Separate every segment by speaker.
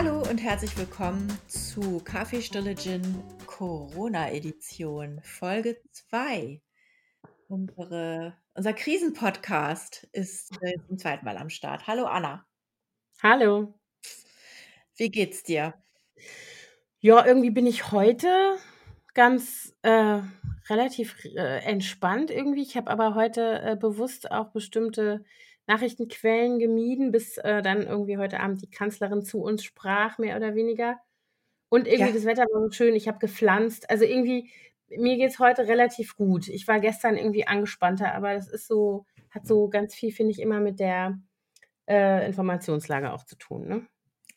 Speaker 1: Hallo und herzlich willkommen zu Kaffeestille Gin Corona Edition Folge 2. Unsere, unser Krisenpodcast ist äh, zum zweiten Mal am Start. Hallo Anna,
Speaker 2: Hallo.
Speaker 1: wie geht's dir?
Speaker 2: Ja, irgendwie bin ich heute ganz äh, relativ äh, entspannt irgendwie. Ich habe aber heute äh, bewusst auch bestimmte Nachrichtenquellen gemieden, bis äh, dann irgendwie heute Abend die Kanzlerin zu uns sprach, mehr oder weniger. Und irgendwie
Speaker 1: Ja,
Speaker 2: das Wetter war so schön, ich habe gepflanzt. Also irgendwie, mir geht's heute relativ gut. Ich war gestern irgendwie angespannter, aber das ist so, hat so ganz viel, finde ich, immer mit der äh, Informationslage auch zu tun, ne?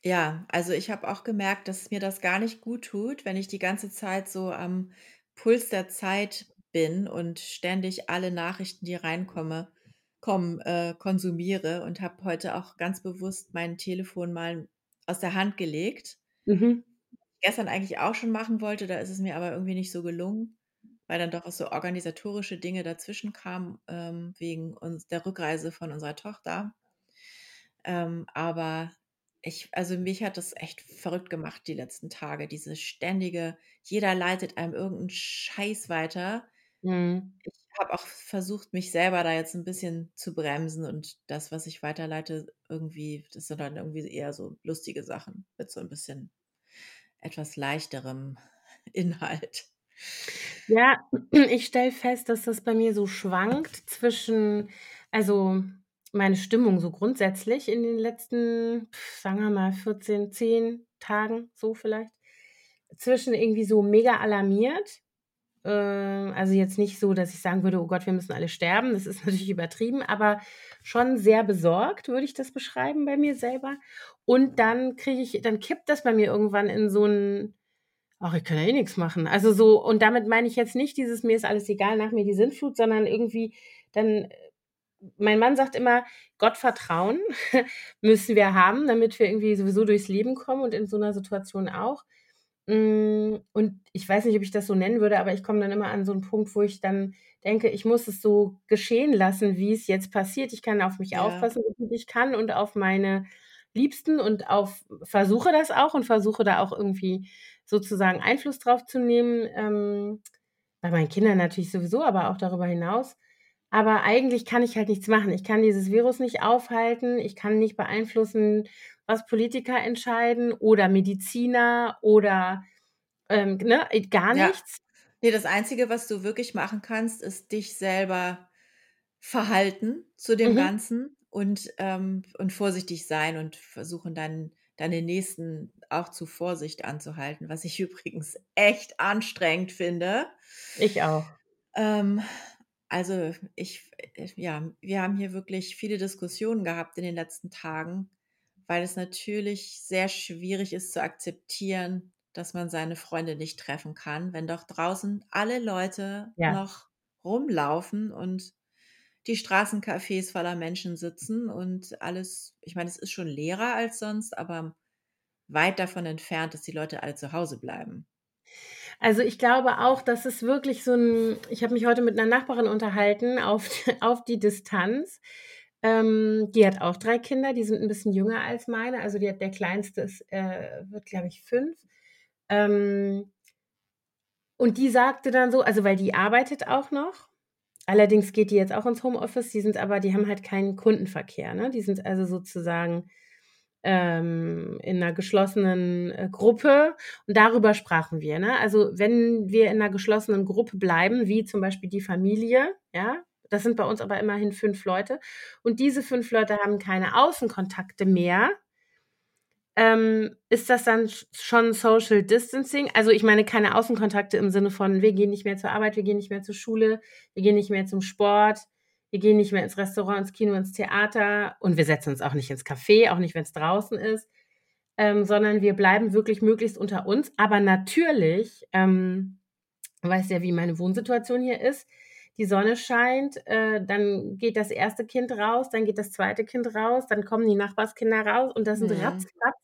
Speaker 1: ja, also ich habe auch gemerkt, dass mir das gar nicht gut tut, wenn ich die ganze Zeit so am Puls der Zeit bin und ständig alle Nachrichten, die reinkomme, kommen, äh, konsumiere und habe heute auch ganz bewusst mein Telefon mal aus der Hand gelegt
Speaker 2: Mhm.
Speaker 1: gestern eigentlich auch schon machen wollte, da ist es mir aber irgendwie nicht so gelungen, weil dann doch auch so organisatorische Dinge dazwischen kamen, ähm, wegen uns der Rückreise von unserer Tochter. Ähm, aber ich also, mich hat das echt verrückt gemacht die letzten Tage, diese ständige jeder leitet einem irgend 'n Scheiß weiter.
Speaker 2: Mhm.
Speaker 1: Ich habe auch versucht, mich selber da jetzt 'n bisschen zu bremsen und das, was ich weiterleite, irgendwie das sind dann irgendwie eher so lustige Sachen mit so 'n bisschen etwas leichterem Inhalt.
Speaker 2: Ja, ich stelle fest, dass das bei mir so schwankt zwischen also, meine Stimmung so grundsätzlich in den letzten, sagen wir mal, 14, 10 Tagen, so vielleicht, zwischen irgendwie so mega alarmiert, also jetzt nicht so, dass ich sagen würde: „Oh Gott, wir müssen alle sterben.“ Das ist natürlich übertrieben, aber schon sehr besorgt, würde ich das beschreiben bei mir selber. Und dann kriege ich dann kippt das bei mir irgendwann in so 'n Ach, ich kann ja eh nix machen. Also so und damit meine ich jetzt nicht dieses: „Mir ist alles egal, nach mir die Sintflut“, sondern irgendwie dann äh, mein Mann sagt immer: „Gottvertrauen müssen wir haben, damit wir irgendwie sowieso durchs Leben kommen und in so 'ner Situation auch.“ Hm, und ich weiß nicht, ob ich das so nennen würde, aber ich komme dann immer an so 'n Punkt, wo ich dann denke, ich muss es so geschehen lassen, wie es jetzt passiert. Ich kann auf mich
Speaker 1: Ja,
Speaker 2: aufpassen, gut ich kann und auf meine Liebsten und auf versuche das auch und versuche da auch irgendwie sozusagen Einfluss drauf zu nehmen, ähm, bei meinen Kindern natürlich sowieso, aber auch darüber hinaus. Aber eigentlich kann ich halt nichts machen. Ich kann dieses Virus nicht aufhalten. Ich kann nicht beeinflussen, was Politiker entscheiden oder Mediziner oder, ähm, ne, gar
Speaker 1: ja.
Speaker 2: nichts.
Speaker 1: Ne, das Einzige, was du wirklich machen kannst, ist dich selber verhalten zu dem
Speaker 2: Mhm.
Speaker 1: Ganzen und, ähm und vorsichtig sein und versuchen, dein deine Nächsten auch zu Vorsicht anzuhalten, was ich übrigens echt anstrengend finde.
Speaker 2: Ich auch.
Speaker 1: Ähm, also, ich äh, ja, wir haben hier wirklich viele Diskussionen gehabt in den letzten Tagen, weil es natürlich sehr schwierig ist zu akzeptieren, dass man seine Freunde nicht treffen kann, wenn doch draußen alle Leute
Speaker 2: Ja.
Speaker 1: noch rumlaufen und die Straßencafés voller Menschen sitzen und alles ich meine, es ist schon leerer als sonst, aber weit davon entfernt, dass die Leute alle zu Hause bleiben.
Speaker 2: Also, ich glaube auch, dass es wirklich so 'n ich habe mich heute mit 'ner Nachbarin unterhalten auf auf die Distanz. Ähm, die hat auch 3 Kinder, die sind 'n bisschen jünger als meine. Also, die hat der Kleinste ist, äh wird, glaube ich, 5. Ähm, und die sagte dann so also, weil die arbeitet auch noch. Allerdings geht die jetzt auch ins Homeoffice, die sind aber die haben halt keinen Kundenverkehr, ne? Die sind also sozusagen ähm, in 'ner geschlossenen, äh, Gruppe und darüber sprachen wir, ne? Also, wenn wir in 'ner geschlossenen Gruppe bleiben, wie zum Beispiel die Familie, ja, das sind bei uns aber immerhin 5 Leute und diese 5 Leute haben keine Außenkontakte mehr, ähm, ist das dann sch schon Social Distancing? Also, ich meine keine Außenkontakte im Sinne von: Wir gehen nicht mehr zur Arbeit, wir gehen nicht mehr zur Schule, wir gehen nicht mehr zum Sport, wir gehen nicht mehr ins Restaurant, ins Kino, ins Theater und wir setzen uns auch nicht ins Café, auch nicht, wenn's draußen ist, ähm, sondern wir bleiben wirklich möglichst unter uns. Aber natürlich, ähm, weißt ja, wie meine Wohnsituation hier ist. Die Sonne scheint, äh, dann geht das erste Kind raus, dann geht das zweite Kind raus, dann kommen die Nachbarskinder raus und das sind
Speaker 1: Mhm.
Speaker 2: ratzfatz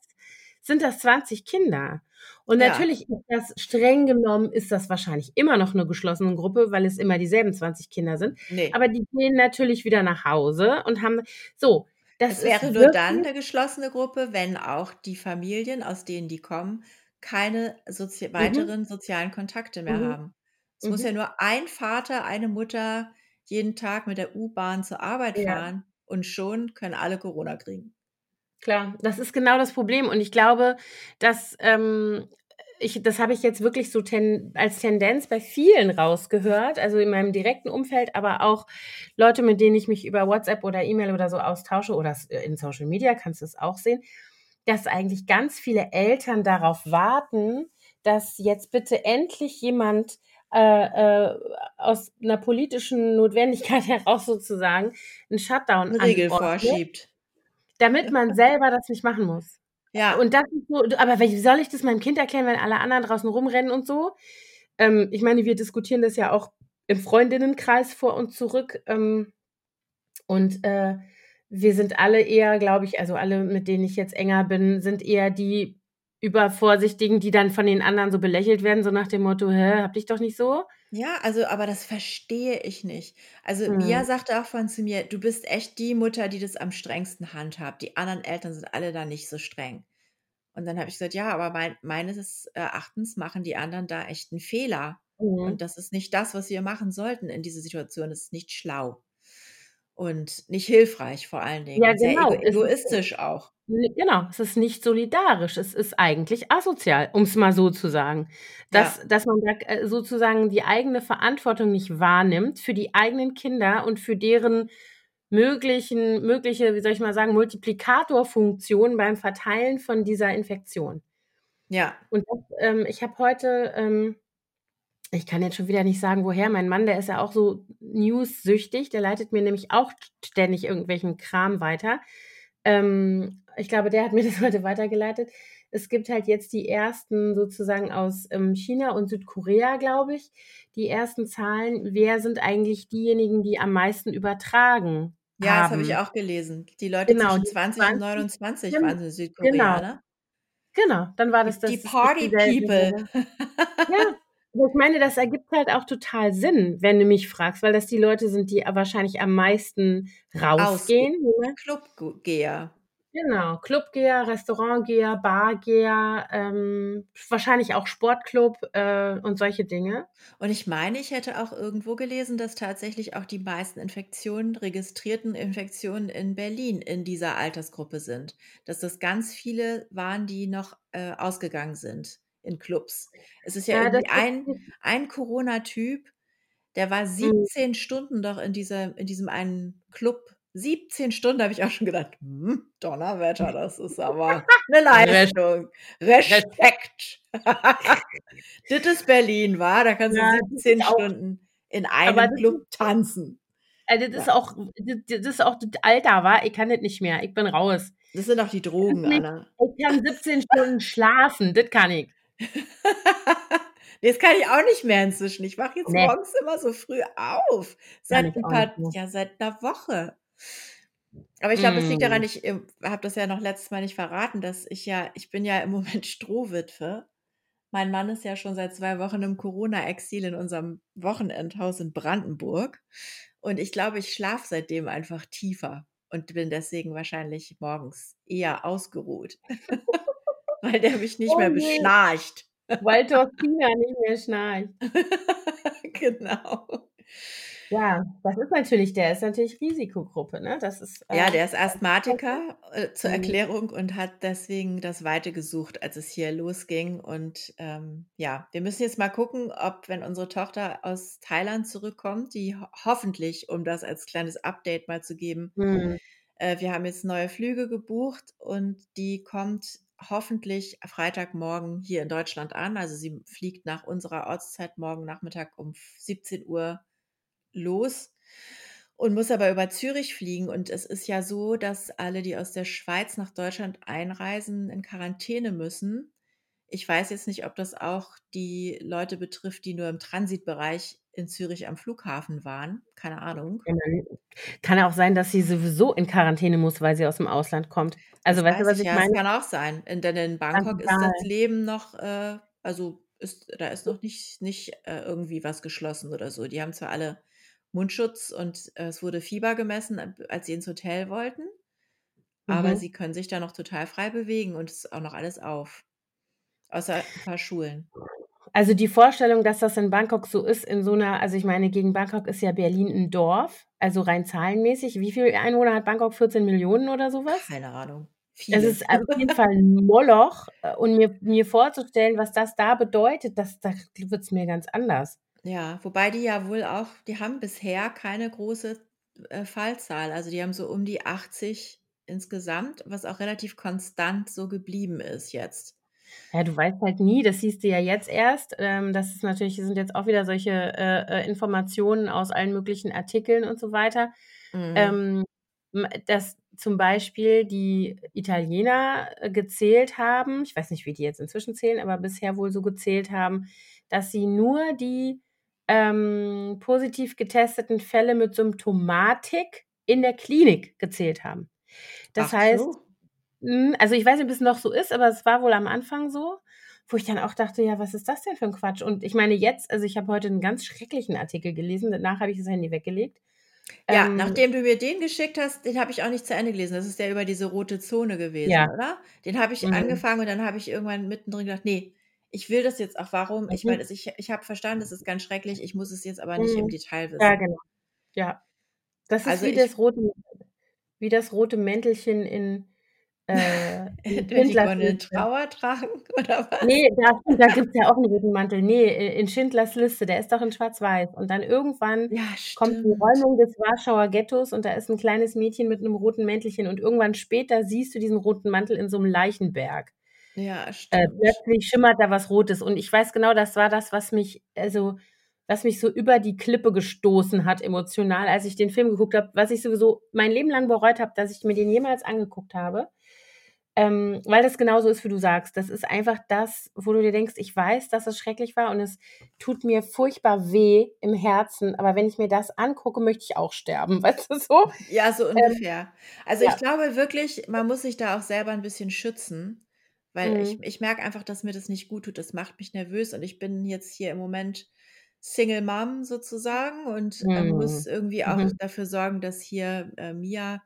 Speaker 2: sind das 20 Kinder. Und
Speaker 1: Ja,
Speaker 2: natürlich ist das streng genommen ist das wahrscheinlich immer noch 'ne geschlossene Gruppe, weil es immer dieselben 20 Kinder sind.
Speaker 1: ne.
Speaker 2: Aber die gehen natürlich wieder nach Hause und haben so. Das
Speaker 1: Es wäre nur dann
Speaker 2: wirklich
Speaker 1: 'ne geschlossene Gruppe, wenn auch die Familien, aus denen die kommen, keine sozi
Speaker 2: Mhm.
Speaker 1: weiteren sozialen Kontakte mehr
Speaker 2: Mhm.
Speaker 1: haben. Es muss ja
Speaker 2: Mhm.
Speaker 1: nur ein Vater, eine Mutter jeden Tag mit der U-Bahn zur Arbeit
Speaker 2: Ja.
Speaker 1: fahren und schon können alle Corona kriegen.
Speaker 2: Klar, das ist genau das Problem und ich glaube, dass, ähm ich das habe ich jetzt wirklich so ten als Tendenz bei vielen rausgehört, also in meinem direkten Umfeld, aber auch Leute, mit denen ich mich über WhatsApp oder E-Mail oder so austausche oder s in Social Media kannst du es auch sehen, dass eigentlich ganz viele Eltern darauf warten, dass jetzt bitte endlich jemand, äh, äh, aus 'ner politischen Notwendigkeit heraus sozusagen 'n Shutdown
Speaker 1: Riegel
Speaker 2: anordnet
Speaker 1: vorschiebt.
Speaker 2: damit man selber das nicht machen muss.
Speaker 1: Ja.
Speaker 2: Und das ist so aber wie soll ich das meinem Kind erklären, wenn alle anderen draußen rumrennen und so? Ähm, ich meine, wir diskutieren das ja auch im Freundinnenkreis vor und zurück, ähm, und, äh, wir sind alle eher, glaube ich also alle, mit denen ich jetzt enger bin, sind eher die Übervorsichtigen, die dann von den anderen so belächelt werden, so nach dem Motto: „Hä, habe dich doch nicht so.“
Speaker 1: Ja, also aber das verstehe ich nicht. Also, Mia
Speaker 2: Mhm.
Speaker 1: sagte auch vorhin zu mir: „Du bist echt die Mutter, die das am strengsten handhabt. Die anderen Eltern sind alle da nicht so streng.“ Und dann habe ich gesagt: „Ja, aber mein meines Erachtens machen die anderen da echt 'n Fehler.
Speaker 2: Mhm.
Speaker 1: Und das ist nicht das, was wir machen sollten in dieser Situation. Das ist nicht schlau und nicht hilfreich vor allen Dingen
Speaker 2: Ja,
Speaker 1: und sehr ego
Speaker 2: genau. Es ist
Speaker 1: egoistisch auch.“
Speaker 2: n genau, es ist nicht solidarisch. Es ist eigentlich asozial, um's mal so zu sagen. Dass
Speaker 1: Ja.
Speaker 2: dass man da äh, sozusagen die eigene Verantwortung nicht wahrnimmt für die eigenen Kinder und für deren möglichen mögliche, wie soll ich mal sagen, Multiplikatorfunktion beim Verteilen von dieser Infektion.
Speaker 1: Ja.
Speaker 2: Und das ähm, ich habe heute, ähm ich kann jetzt schon wieder nicht sagen, woher mein Mann, der ist ja auch so newssüchtig, der leitet mir nämlich auch st ständig irgendwelchen Kram weiter. Ähm, ich glaube, der hat mir das heute weitergeleitet. Es gibt halt jetzt die ersten sozusagen aus, ähm, China und Südkorea, glaube ich die ersten Zahlen, wer sind eigentlich diejenigen, die am meisten übertragen
Speaker 1: Ja, das habe ich
Speaker 2: haben.
Speaker 1: auch gelesen. Die Leute
Speaker 2: Genau,
Speaker 1: zwischen
Speaker 2: die
Speaker 1: 20 und
Speaker 2: 20
Speaker 1: 29
Speaker 2: gen
Speaker 1: waren in Südkorea,
Speaker 2: genau.
Speaker 1: ne?
Speaker 2: Genau, dann war das
Speaker 1: Die die
Speaker 2: das das
Speaker 1: Party People.
Speaker 2: Ja, ich meine, das ergibt halt auch total Sinn, wenn du mich fragst, weil das die Leute sind, die wahrscheinlich am meisten
Speaker 1: Ausge
Speaker 2: rausgehen, ne?
Speaker 1: Club gu Geher.
Speaker 2: Genau, Clubgeher, Restaurantgeher, Bargeher, ähm, wahrscheinlich auch Sportclub, äh, und solche Dinge.
Speaker 1: Und ich meine, ich hätte auch irgendwo gelesen, dass tatsächlich auch die meisten Infektionen registrierten Infektionen in Berlin in dieser Altersgruppe sind. Dass das ganz viele waren, die noch, äh, ausgegangen sind in Clubs. Es ist ja
Speaker 2: Ja,
Speaker 1: irgendwie ein ein Corona-Typ, der war
Speaker 2: Mhm.
Speaker 1: 17 Stunden doch in dieser in diesem einen Club. 17 Stunden, habe ich auch schon gedacht: „Hm, Donnerwetter, das ist aber 'ne
Speaker 2: Res
Speaker 1: Leistung.
Speaker 2: Respekt.
Speaker 1: Respekt.“ Das ist Berlin, wa? Da kannst du
Speaker 2: Ja, das ist
Speaker 1: 17
Speaker 2: auch
Speaker 1: Stunden in
Speaker 2: aber
Speaker 1: einem
Speaker 2: das
Speaker 1: Club tanzen.
Speaker 2: äh, das ist auch das ist auch das Alter, wa? Ich kann das nicht mehr. Ich bin raus.
Speaker 1: Das sind doch die Drogen,
Speaker 2: nicht
Speaker 1: Anna.
Speaker 2: ich kann 17 Stunden schlafen, das kann ich.
Speaker 1: Das kann ich auch nicht mehr inzwischen. Ich wache jetzt
Speaker 2: Ne.
Speaker 1: morgens immer so früh auf, seit
Speaker 2: ich
Speaker 1: 'n
Speaker 2: auch nicht
Speaker 1: paar ja, seit 'ner Woche. Aber ich glaube, es liegt daran,
Speaker 2: Mhm.
Speaker 1: ich, ähm, habe das ja noch letztes Mal nicht verraten, dass ich ja ich bin ja im Moment Strohwitwe. Mein Mann ist ja schon seit 2 Wochen im Corona-Exil in unserem Wochenendhaus in Brandenburg. Und ich glaube, ich schlafe seitdem einfach tiefer und bin deswegen wahrscheinlich morgens eher ausgeruht, weil der mich nicht
Speaker 2: Oh
Speaker 1: mehr beschnarcht.
Speaker 2: weil Tortina nicht mehr schnarcht.
Speaker 1: Genau.
Speaker 2: Ja, das ist natürlich der ist natürlich Risikogruppe, ne? Das ist,
Speaker 1: Ja,
Speaker 2: äh
Speaker 1: der ist Asthmatiker, äh, zur
Speaker 2: Mhm.
Speaker 1: Erklärung und hat deswegen das Weite gesucht, als es hier losging. Und, ähm, ja, wir müssen jetzt mal gucken, ob, wenn unsere Tochter aus Thailand zurückkommt, die ho hoffentlich, um das als kleines Update mal zu geben
Speaker 2: Mhm.
Speaker 1: äh, wir haben jetzt neue Flüge gebucht und die kommt hoffentlich Freitagmorgen hier in Deutschland an. Also, sie fliegt nach unserer Ortszeit morgen Nachmittag um f 17:00 los und muss aber über Zürich fliegen. Und es ist ja so, dass alle, die aus der Schweiz nach Deutschland einreisen, in Quarantäne müssen. Ich weiß jetzt nicht, ob das auch die Leute betrifft, die nur im Transitbereich in Zürich am Flughafen waren. Keine Ahnung.
Speaker 2: Kann ja auch sein, dass sie sowieso in Quarantäne muss, weil sie aus'm Ausland kommt. Also,
Speaker 1: Das
Speaker 2: weißt du, was
Speaker 1: ich
Speaker 2: ich
Speaker 1: ja,
Speaker 2: meine?
Speaker 1: kann auch sein. In denn in Bangkok ist das. Leben noch, äh also, ist da ist noch nicht nicht, äh, irgendwie was geschlossen oder so. Die haben zwar alle Mundschutz und, äh, es wurde Fieber gemessen, als sie ins Hotel wollten. aber
Speaker 2: Mhm.
Speaker 1: sie können sich da noch total frei bewegen und es ist auch noch alles auf. Außer 'n paar Schulen.
Speaker 2: Also, die Vorstellung, dass das in Bangkok so ist in so 'ner also, ich meine, gegen Bangkok ist ja Berlin 'n Dorf, also, rein zahlenmäßig. Wie viel Einwohner hat Bangkok? 14.000.000 oder so was?
Speaker 1: Keine Ahnung.
Speaker 2: Es
Speaker 1: Viele.
Speaker 2: ist auf jeden Fall 'n Moloch, äh, und mir mir vorzustellen, was das da bedeutet, das da wird's mir ganz anders.
Speaker 1: Ja, wobei die ja wohl auch die haben bisher keine große, äh, Fallzahl. Also, die haben so um die 80 insgesamt, was auch relativ konstant so geblieben ist jetzt.
Speaker 2: Ja, du weißt halt nie, das siehst du ja jetzt erst. Ähm, das ist natürlich sind jetzt auch wieder solche, äh, äh, Informationen aus allen möglichen Artikeln und so weiter.
Speaker 1: Mhm.
Speaker 2: Ähm, dass zum Beispiel die Italiener, äh, gezählt haben ich weiß nicht, wie die jetzt inzwischen zählen, aber bisher wohl so gezählt haben, dass sie nur die, ähm, positiv getesteten Fälle mit Symptomatik in der Klinik gezählt haben. Das
Speaker 1: Ach
Speaker 2: heißt
Speaker 1: so.
Speaker 2: Mhm, also, ich weiß nicht, ob es noch so ist, aber es war wohl am Anfang so, wo ich dann auch dachte: „Ja, was ist das denn für 'n Quatsch?“ Und ich meine jetzt also, ich habe heute 'n ganz schrecklichen Artikel gelesen, danach habe ich das Handy weggelegt.
Speaker 1: Ja,
Speaker 2: Ähm
Speaker 1: nachdem du mir den geschickt hast, den habe ich auch nicht zu Ende gelesen. Das ist der über diese rote Zone gewesen,
Speaker 2: Ja.
Speaker 1: oder? Den habe ich
Speaker 2: Mhm.
Speaker 1: angefangen und dann habe ich irgendwann mittendrin gedacht: „Ne, ich will das jetzt auch. Warum?“ Ich meine,
Speaker 2: Mhm.
Speaker 1: also, ich ich habe verstanden, das ist ganz schrecklich. Ich muss es jetzt aber nicht im
Speaker 2: Mhm.
Speaker 1: Detail
Speaker 2: Ja,
Speaker 1: wissen.
Speaker 2: genau. Ja. Das ist
Speaker 1: Also,
Speaker 2: wie
Speaker 1: ich
Speaker 2: das rote wie das rote Mäntelchen in, äh Schindlers Liste.
Speaker 1: Trauer tragen oder was?
Speaker 2: Ne, da da gibt's ja auch 'n roten Mantel. Ne, i in Schindlers Liste, der ist doch in Schwarz-Weiß. Und dann irgendwann
Speaker 1: Ja,
Speaker 2: kommt die. Räumung des Warschauer Ghettos und da ist 'n kleines Mädchen mit 'nem roten Mäntelchen und irgendwann später siehst du diesen roten Mantel in so 'm Leichenberg.
Speaker 1: Ja,
Speaker 2: Äh,
Speaker 1: stimmt.
Speaker 2: plötzlich schimmert da was Rotes und ich weiß genau, das war das, was mich also, was mich so über die Klippe gestoßen hat emotional, als ich den Film geguckt habe, was ich sowieso mein Leben lang bereut habe, dass ich mir den jemals angeguckt habe. Ähm, weil das genauso ist, wie du sagst. Das ist einfach das, wo du dir denkst: „Ich weiß, dass es schrecklich war und es tut mir furchtbar weh im Herzen, aber wenn ich mir das angucke, möchte ich auch sterben.“ Weißt du so?
Speaker 1: Ja, so
Speaker 2: Ähm,
Speaker 1: ungefähr. Also, ich
Speaker 2: ja.
Speaker 1: glaube wirklich, man muss sich da auch selber 'n bisschen schützen, weil ich
Speaker 2: Mhm.
Speaker 1: ich merke einfach, dass mir das nicht guttut. Das macht mich nervös und ich bin jetzt hier im Moment Single Mum sozusagen und, ähm, muss
Speaker 2: Mhm.
Speaker 1: irgendwie auch
Speaker 2: Mhm.
Speaker 1: dafür sorgen, dass hier, äh, Mia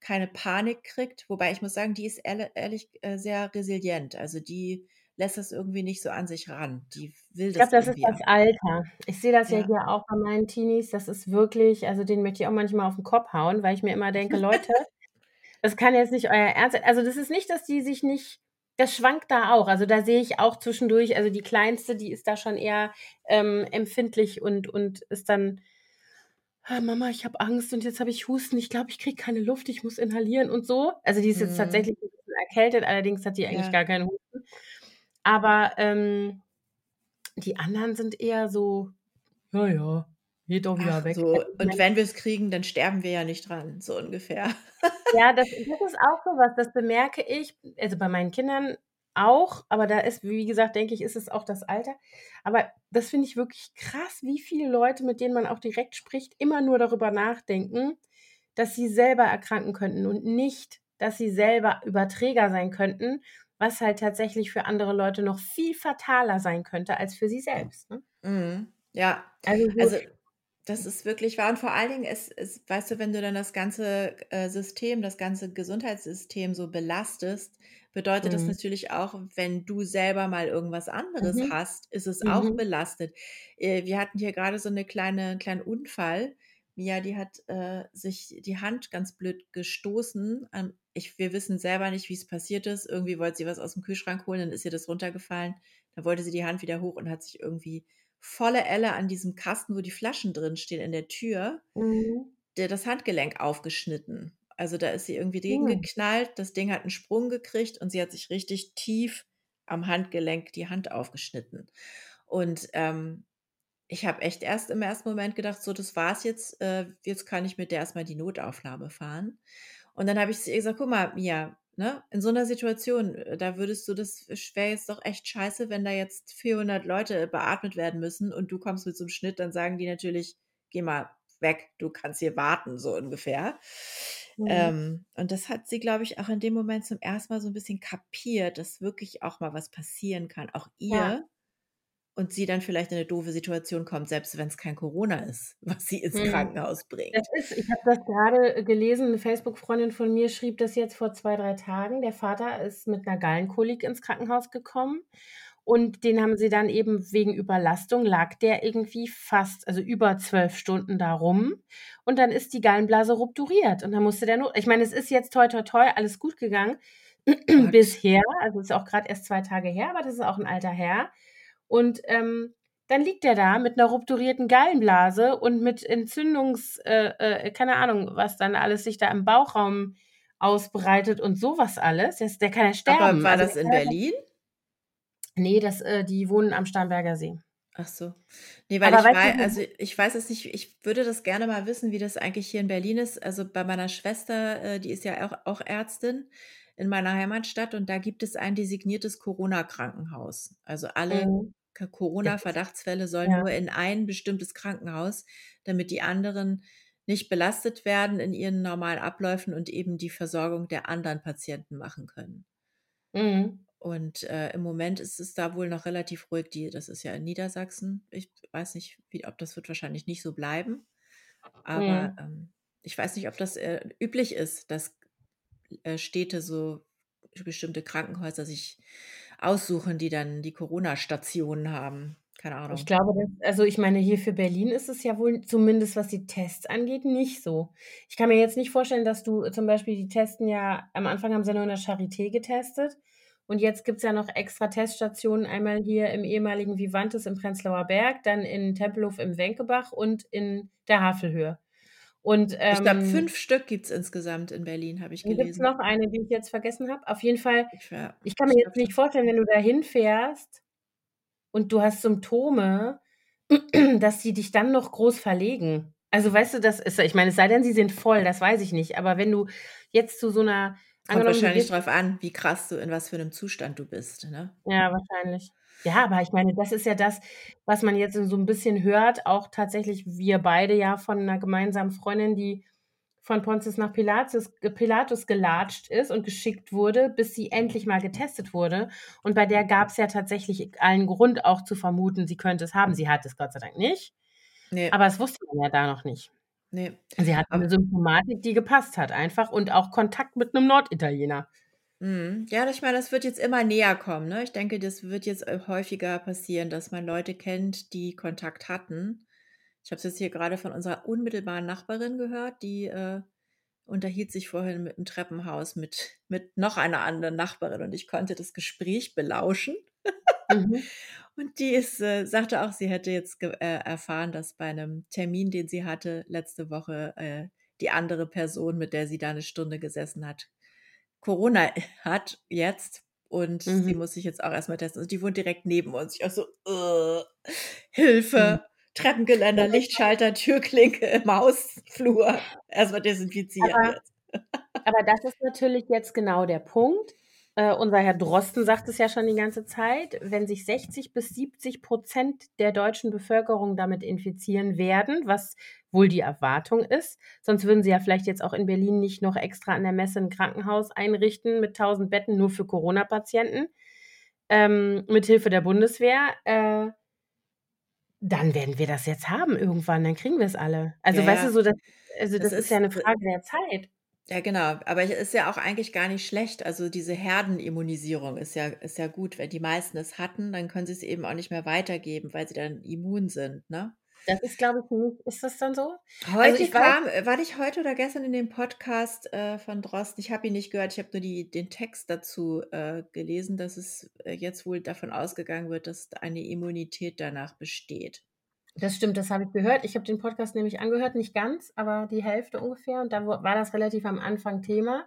Speaker 1: keine Panik kriegt. Wobei ich muss sagen, die ist ehrl ehrlich, äh, sehr resilient. Also, die lässt das irgendwie nicht so an sich ran. Die will
Speaker 2: Ich
Speaker 1: das
Speaker 2: glaube, das ist das. Alter. Ich sehe das ja
Speaker 1: Ja.
Speaker 2: hier auch bei meinen Teenies. Das ist wirklich also, denen möchte ich auch manchmal auf 'n Kopf hauen, weil ich mir immer denke: „Leute, das kann jetzt nicht euer Ernst sein.“ Also, das ist nicht, dass die sich nicht das schwankt da auch. Also, da sehe ich auch zwischendurch also, die Kleinste, die ist da schon eher, ähm, empfindlich und und ist dann: „Ah, Mama, ich habe Angst und jetzt habe ich Husten. Ich glaube, ich kriege keine Luft, ich muss inhalieren“ und so. Also, die ist jetzt
Speaker 1: Mhm.
Speaker 2: tatsächlich 'n bisschen erkältet, allerdings hat die eigentlich
Speaker 1: Ja.
Speaker 2: gar keinen Husten. Aber, ähm, die anderen sind eher so: „Ja, ja, geht auch wieder
Speaker 1: Ach
Speaker 2: weg.“
Speaker 1: so,
Speaker 2: Also, ich
Speaker 1: und
Speaker 2: meine
Speaker 1: wenn wir's kriegen, dann sterben wir ja nicht dran, so ungefähr.
Speaker 2: Ja, das das ist auch so was, das bemerke ich, also, bei meinen Kindern auch, aber da ist wie gesagt, denke ich, ist es auch das Alter. Aber das finde ich wirklich krass, wie viele Leute, mit denen man auch direkt spricht, immer nur darüber nachdenken, dass sie selber erkranken könnten und nicht, dass sie selber Überträger sein könnten, was halt tatsächlich für andere Leute noch viel fataler sein könnte als für sie selbst, ne?
Speaker 1: Mhm. Ja,
Speaker 2: Also, so
Speaker 1: also, das ist wirklich wahr und vor allen Dingen, es es weißt du, wenn du dann das ganze, äh, System das ganze Gesundheitssystem so belastest, bedeutet das
Speaker 2: Mhm.
Speaker 1: natürlich auch, wenn du selber mal irgendwas anderes
Speaker 2: Mhm.
Speaker 1: hast, ist es auch
Speaker 2: Mhm.
Speaker 1: belastet. Äh, wir hatten hier grade so 'ne kleine kleinen Unfall. Mia, die hat, äh, sich die Hand ganz blöd gestoßen. Ähm, ich wir wissen selber nicht, wie's passiert ist. Irgendwie wollte sie was aus'm Kühlschrank holen, dann ist ihr das runtergefallen. Da wollte sie die Hand wieder hoch und hat sich irgendwie volle Elle an diesem Kasten, wo die Flaschen drinstehen, in der Tür,
Speaker 2: Mhm.
Speaker 1: der das Handgelenk aufgeschnitten. Also, da ist sie irgendwie
Speaker 2: Hm.
Speaker 1: gegengeknallt, das Ding hat 'n Sprung gekriegt und sie hat sich richtig tief am Handgelenk die Hand aufgeschnitten. Und, ähm, ich habe echt erst im ersten Moment gedacht: „So, das war's jetzt, äh, jetzt kann ich mit der erst mal in die Notaufnahme fahren.“ Und dann habe ich zu ihr gesagt: „Guck mal, Mia, ne, in so 'ner Situation, äh, da würdest du das wäre jetzt doch echt scheiße, wenn da jetzt 400 Leute beatmet werden müssen und du kommst mit so 'nem Schnitt, dann sagen die natürlich: ‚Geh mal weg, du kannst hier warten‘“, so ungefähr.
Speaker 2: Mhm.
Speaker 1: Ähm, und das hat sie, glaube ich, auch in dem Moment zum ersten Mal so 'n bisschen kapiert, dass wirklich auch mal was passieren kann, auch
Speaker 2: Ja.
Speaker 1: ihr. und sie dann vielleicht in 'ne doofe Situation kommt, selbst wenn's kein Corona ist, was sie ins
Speaker 2: Mhm.
Speaker 1: Krankenhaus
Speaker 2: Das
Speaker 1: bringt.
Speaker 2: ist ich habe das grade, äh, gelesen, 'ne Facebook-Freundin von mir schrieb das jetzt vor 2, 3 Tagen. Der Vater ist mit 'ner Gallenkolik ins Krankenhaus gekommen und den haben sie dann eben wegen Überlastung lag der irgendwie fast also, über 12 Stunden da rum und dann ist die Gallenblase rupturiert und dann musste der no ich meine, es ist jetzt toi toi toi alles gut gegangen bisher. Also, ist auch grad erst 2 Tage her, aber das ist auch 'n alter Herr. Und, ähm, dann liegt der da mit 'ner rupturierten Gallenblase und mit Entzündungs äh, äh, keine Ahnung, was dann alles sich da im Bauchraum ausbreitet und so was alles. Der der kann ja
Speaker 1: Aber
Speaker 2: sterben.
Speaker 1: war
Speaker 2: Also,
Speaker 1: das in Berlin?
Speaker 2: Ne, das äh, die wohnen am Starnberger See.
Speaker 1: Ach so. Ne, weil
Speaker 2: Aber
Speaker 1: ich
Speaker 2: weißt du
Speaker 1: wei
Speaker 2: so
Speaker 1: also, ich weiß es nicht ich würde das gerne mal wissen, wie das eigentlich hier in Berlin ist. Also, bei meiner Schwester, äh, die ist ja auch auch Ärztin in meiner Heimatstadt und da gibt es ein designiertes Corona-Krankenhaus. Also, alle
Speaker 2: Mhm.
Speaker 1: Corona-Verdachtsfälle sollen
Speaker 2: ja.
Speaker 1: nur in ein bestimmtes Krankenhaus, damit die anderen nicht belastet werden in ihren normalen Abläufen und eben die Versorgung der anderen Patienten machen können.
Speaker 2: Mhm.
Speaker 1: Und, äh, im Moment ist es da wohl noch relativ ruhig. Die das ist ja in Niedersachsen. Ich weiß nicht, wie ob das wird wahrscheinlich nicht so bleiben. Aber,
Speaker 2: Mhm.
Speaker 1: ähm, ich weiß nicht, ob das, äh, üblich ist, dass, äh, Städte so bestimmte Krankenhäuser sich aussuchen, die dann die Corona-Stationen haben. Keine
Speaker 2: Ich
Speaker 1: Ahnung.
Speaker 2: glaube, das also, ich meine, hier für Berlin ist es ja wohl zumindest was die Tests angeht, nicht so. Ich kann mir jetzt nicht vorstellen, dass du zum Beispiel die testen ja am Anfang haben sie ja nur in der Charité getestet und jetzt gibt's ja noch extra Teststationen, einmal hier im ehemaligen Vivantes im Prenzlauer Berg, dann in Tempelhof im Wenkebach und in der Havelhöhe. Und,
Speaker 1: Ich glaube,
Speaker 2: ähm
Speaker 1: 5 Stück gibt's insgesamt in Berlin, habe ich
Speaker 2: dann gibt's
Speaker 1: gelesen.
Speaker 2: noch eine, die ich jetzt vergessen habe. Auf jeden Fall,
Speaker 1: Ich ja,
Speaker 2: ich kann mir
Speaker 1: ich
Speaker 2: jetzt nicht vorstellen, wenn du da hinfährst und du hast Symptome, dass die dich dann noch groß verlegen. Also, weißt du, das ist ich meine, es sei denn, sie sind voll, das weiß ich nicht. Aber wenn du jetzt zu so 'ner
Speaker 1: Kommt wahrscheinlich drauf an, wie krass du in was für 'nem Zustand du bist, ne?
Speaker 2: Ja, wahrscheinlich. Ja, aber ich meine, das ist ja das, was man jetzt so 'n bisschen hört, auch tatsächlich wir beide ja von 'ner gemeinsamen Freundin, die von Pontius nach Pilatus Pilatus gelatscht ist und geschickt wurde, bis sie endlich mal getestet wurde. Und bei der gab's ja tatsächlich allen Grund auch zu vermuten, sie könnte es haben. Sie hat es Gott sei Dank nicht,
Speaker 1: Ne.
Speaker 2: aber das wusste man ja da noch nicht.
Speaker 1: Ne,
Speaker 2: Sie hatte 'ne
Speaker 1: ab
Speaker 2: Symptomatik, die gepasst hat einfach und auch Kontakt mit 'nem Norditaliener.
Speaker 1: Mhm. Ja, ich meine, das wird jetzt immer näher kommen, ne? Ich denke, das wird jetzt, äh, häufiger passieren, dass man Leute kennt, die Kontakt hatten. Ich habe es jetzt hier grade von unserer unmittelbaren Nachbarin gehört, die, äh, unterhielt sich vorhin mit im Treppenhaus mit mit noch einer anderen Nachbarin und ich konnte das Gespräch belauschen.
Speaker 2: Mhm.
Speaker 1: Und die ist äh, sagte auch, sie hätte jetzt äh, erfahren, dass bei 'nem Termin, den sie hatte letzte Woche, äh, die andere Person, mit der sie da 'ne Stunde gesessen hat, Corona hat jetzt und sie
Speaker 2: Mhm.
Speaker 1: muss sich jetzt auch erst mal testen. Und die wohnt direkt neben uns. Ich auch so:
Speaker 2: Mhm.
Speaker 1: Hilfe, Treppengeländer, Lichtschalter, Türklinke im Hausflur. Erst mal desinfizieren
Speaker 2: Aber aber das ist natürlich jetzt genau der Punkt. Äh, unser Herr Drosten sagt es ja schon die ganze Zeit, wenn sich 60 bis 70 % der deutschen Bevölkerung damit infizieren werden, was wohl die Erwartung ist, sonst würden sie ja vielleicht jetzt auch in Berlin nicht noch extra an der Messe 'n Krankenhaus einrichten mit 1.000 Betten nur für Corona-Patienten, ähm, mit Hilfe der Bundeswehr, äh dann werden wir das jetzt haben irgendwann, dann kriegen wir's alle.
Speaker 1: Ja,
Speaker 2: Also, weißt du,
Speaker 1: ja.
Speaker 2: so das also,
Speaker 1: Das
Speaker 2: das ist ja
Speaker 1: ist
Speaker 2: 'ne
Speaker 1: d
Speaker 2: Frage der Zeit.
Speaker 1: Ja, genau. Aber es ist ja auch eigentlich gar nicht schlecht. Also, diese Herdenimmunisierung ist ja ist ja gut. Wenn die meisten es hatten, dann können sie's eben auch nicht mehr weitergeben, weil sie dann immun sind, ne?
Speaker 2: Das ist, glaube ich, nicht ist das dann so? Also,
Speaker 1: Heute
Speaker 2: ich weiß
Speaker 1: kam äh, war nicht heute oder gestern in dem Podcast, äh, von Drosten ich habe ihn nicht gehört, ich habe nur die den Text dazu, äh, gelesen, dass es, äh, jetzt wohl davon ausgegangen wird, dass eine Immunität danach besteht.
Speaker 2: Das stimmt, das habe ich gehört. Ich habe den Podcast nämlich angehört, nicht ganz, aber die Hälfte ungefähr und da war das relativ am Anfang Thema.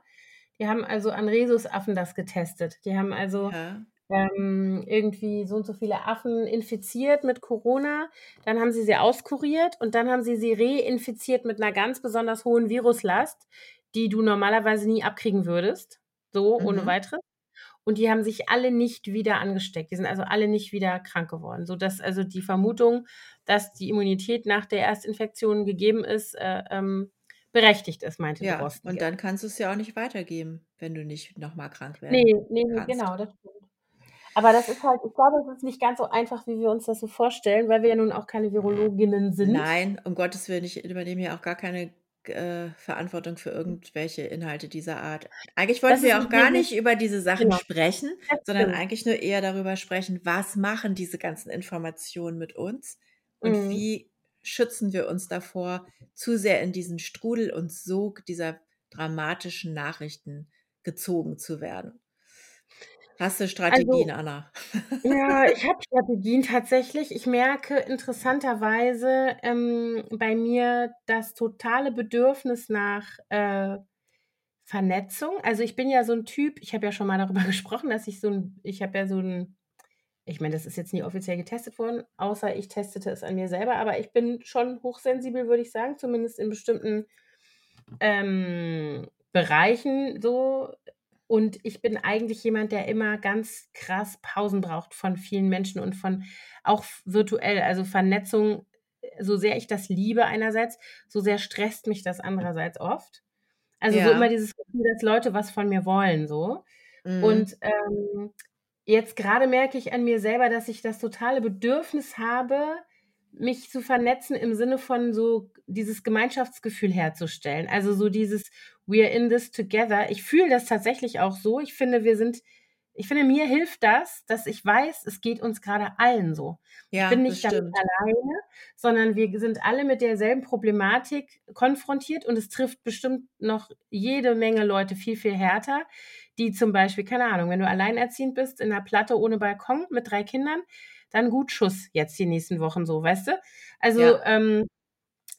Speaker 2: Die haben also an Rhesusaffen das getestet. Die haben also,
Speaker 1: Ja.
Speaker 2: ähm, irgendwie so und so viele Affen infiziert mit Corona, dann haben sie sie auskuriert und dann haben sie sie reinfiziert mit 'ner ganz besonders hohen Viruslast, die du normalerweise nie abkriegen würdest, so ohne
Speaker 1: Mhm.
Speaker 2: Weiteres. Und die haben sich alle nicht wieder angesteckt. Die sind also alle nicht wieder krank geworden, sodass also die Vermutung, dass die Immunität nach der Erstinfektion gegeben ist, äh, ähm, berechtigt ist, meinte
Speaker 1: Ja,
Speaker 2: Drosten
Speaker 1: und dann kannst du's ja auch nicht weitergeben, wenn du nicht noch mal krank
Speaker 2: Ne,
Speaker 1: werden
Speaker 2: ne, ne,
Speaker 1: kannst.
Speaker 2: genau, das stimmt. Aber das ist halt ich glaube, es ist nicht ganz so einfach, wie wir uns das so vorstellen, weil wir ja nun auch keine Virologinnen sind.
Speaker 1: Nein, um Gottes Willen, ich übernehme ja auch gar keine äh, Verantwortung für irgendwelche Inhalte dieser Art. Eigentlich wollten
Speaker 2: Das
Speaker 1: wir auch gar nicht über diese Sachen
Speaker 2: genau.
Speaker 1: sprechen, sondern eigentlich nur eher darüber sprechen, was machen diese ganzen Informationen mit uns und
Speaker 2: Mhm.
Speaker 1: wie schützen wir uns davor, zu sehr in diesen Strudel und Sog dieser dramatischen Nachrichten gezogen zu werden. Hast du Strategien,
Speaker 2: Also
Speaker 1: Anna?
Speaker 2: ja, ich habe Strategien tatsächlich. Ich merke interessanterweise, ähm, bei mir das totale Bedürfnis nach, äh, Vernetzung. Also, ich bin ja so 'n Typ ich habe ja schon mal darüber gesprochen, dass ich so 'n ich habe ja so 'n ich meine, das ist jetzt nie offiziell getestet worden, außer ich testete es an mir selber, aber ich bin schon hochsensibel, würde ich sagen, zumindest in bestimmten, ähm, Bereichen so. Und ich bin eigentlich jemand, der immer ganz krass Pausen braucht von vielen Menschen und von auch virtuell, also Vernetzung. So sehr ich das liebe einerseits, so sehr stresst mich das andererseits oft. Also, so immer
Speaker 1: Ja.
Speaker 2: dieses Gefühl, dass Leute was von mir wollen so.
Speaker 1: Mhm.
Speaker 2: Und, ähm, jetzt grade merke ich an mir selber, dass ich das totale Bedürfnis habe, mich zu vernetzen im Sinne von so dieses Gemeinschaftsgefühl herzustellen. Also, so dieses „We are in this together“. Ich fühle das tatsächlich auch so. Ich finde, wir sind ich finde, mir hilft das, dass ich weiß, es geht uns grade allen so. Ich bin
Speaker 1: Ja,
Speaker 2: nicht damit alleine, sondern wir sind alle mit derselben Problematik konfrontiert und es trifft bestimmt noch jede Menge Leute viel, viel härter, die zum Beispiel keine Ahnung, wenn du alleinerziehend bist in 'ner Platte ohne Balkon mit 3 Kindern, dann gut Schuss jetzt die nächsten Wochen so, weißt du? Also,
Speaker 1: Ja.
Speaker 2: ähm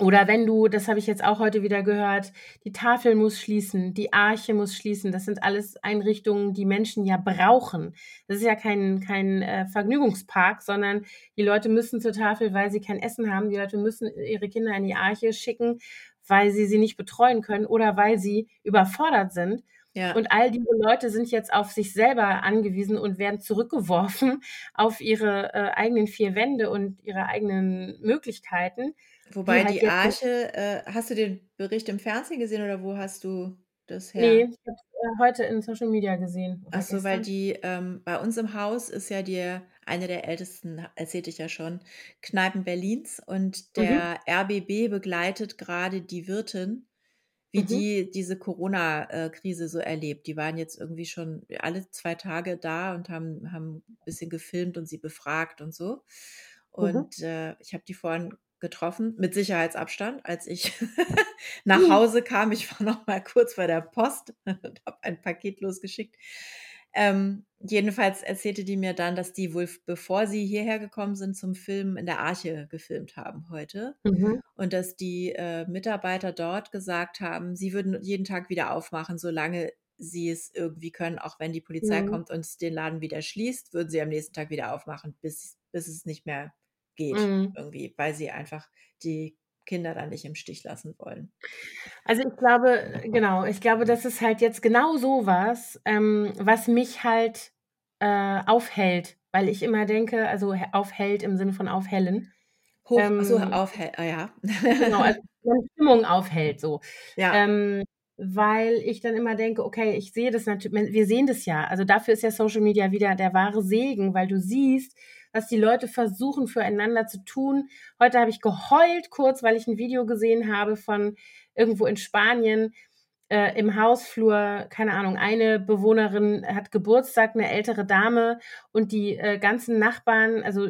Speaker 2: oder wenn du das habe ich jetzt auch heute wieder gehört, die Tafel muss schließen, die Arche muss schließen. Das sind alles Einrichtungen, die Menschen ja brauchen. Das ist ja kein kein, äh, Vergnügungspark, sondern die Leute müssen zur Tafel, weil sie kein Essen haben. Die Leute müssen ihre Kinder in die Arche schicken, weil sie sie nicht betreuen können oder weil sie überfordert sind.
Speaker 1: Ja.
Speaker 2: Und all diese Leute sind jetzt auf sich selber angewiesen und werden zurückgeworfen auf ihre, äh, eigenen 4 Wände und ihre eigenen Möglichkeiten, die
Speaker 1: Wobei
Speaker 2: halt
Speaker 1: die
Speaker 2: so
Speaker 1: Arche äh, hast du den Bericht im Fernsehen gesehen oder wo hast du das her?
Speaker 2: ich habe es, äh, heute in Social Media gesehen
Speaker 1: Ach so, weil die ähm, bei uns im Haus ist ja die eine der ältesten, erzählte ich ja schon, Kneipen Berlins und
Speaker 2: Mhm.
Speaker 1: der RBB begleitet grade die Wirtin, wie
Speaker 2: Mhm.
Speaker 1: die diese Corona äh, so erlebt. Die waren jetzt irgendwie schon alle 2 Tage da und haben haben bisschen gefilmt und sie befragt und so.
Speaker 2: Mhm.
Speaker 1: Und, äh, ich habe die vorhin getroffen, mit Sicherheitsabstand, als ich nach
Speaker 2: Mhm.
Speaker 1: Hause kam. Ich war noch mal kurz bei der Post und habe ein Paket losgeschickt. Ähm, jedenfalls erzählte die mir dann, dass die wohl, bevor sie hierher gekommen sind zum Filmen, in der Arche gefilmt haben heute
Speaker 2: Mhm.
Speaker 1: und dass die, äh, Mitarbeiter dort gesagt haben, sie würden jeden Tag wieder aufmachen, solange sie es irgendwie können, auch wenn die Polizei
Speaker 2: Mhm.
Speaker 1: kommt und den Laden wieder schließt, würden sie am nächsten Tag wieder aufmachen, bis bis es nicht mehr geht
Speaker 2: Mhm.
Speaker 1: irgendwie, weil sie einfach die Kinder da nicht im Stich lassen wollen.
Speaker 2: Also, ich glaube genau, ich glaube, das ist halt jetzt genau so was, ähm, was mich halt, äh, aufhält, weil ich immer denke also, aufhält im Sinne von aufhellen.
Speaker 1: Hoch ach so,
Speaker 2: Ähm
Speaker 1: aufhell ah ja.
Speaker 2: Genau, also, meine Stimmung aufhellt so.
Speaker 1: Ja.
Speaker 2: Ähm, weil ich dann immer denke: „Okay, ich sehe das natü“ me wir sehen das ja. Also, dafür ist ja Social Media wieder der wahre Segen, weil du siehst, was die Leute versuchen, füreinander zu tun. Heute habe ich geheult kurz, weil ich 'n Video gesehen habe von irgendwo in Spanien, äh, im Hausflur, keine Ahnung, eine Bewohnerin hat Geburtstag, 'ne ältere Dame und die, äh, ganzen Nachbarn also,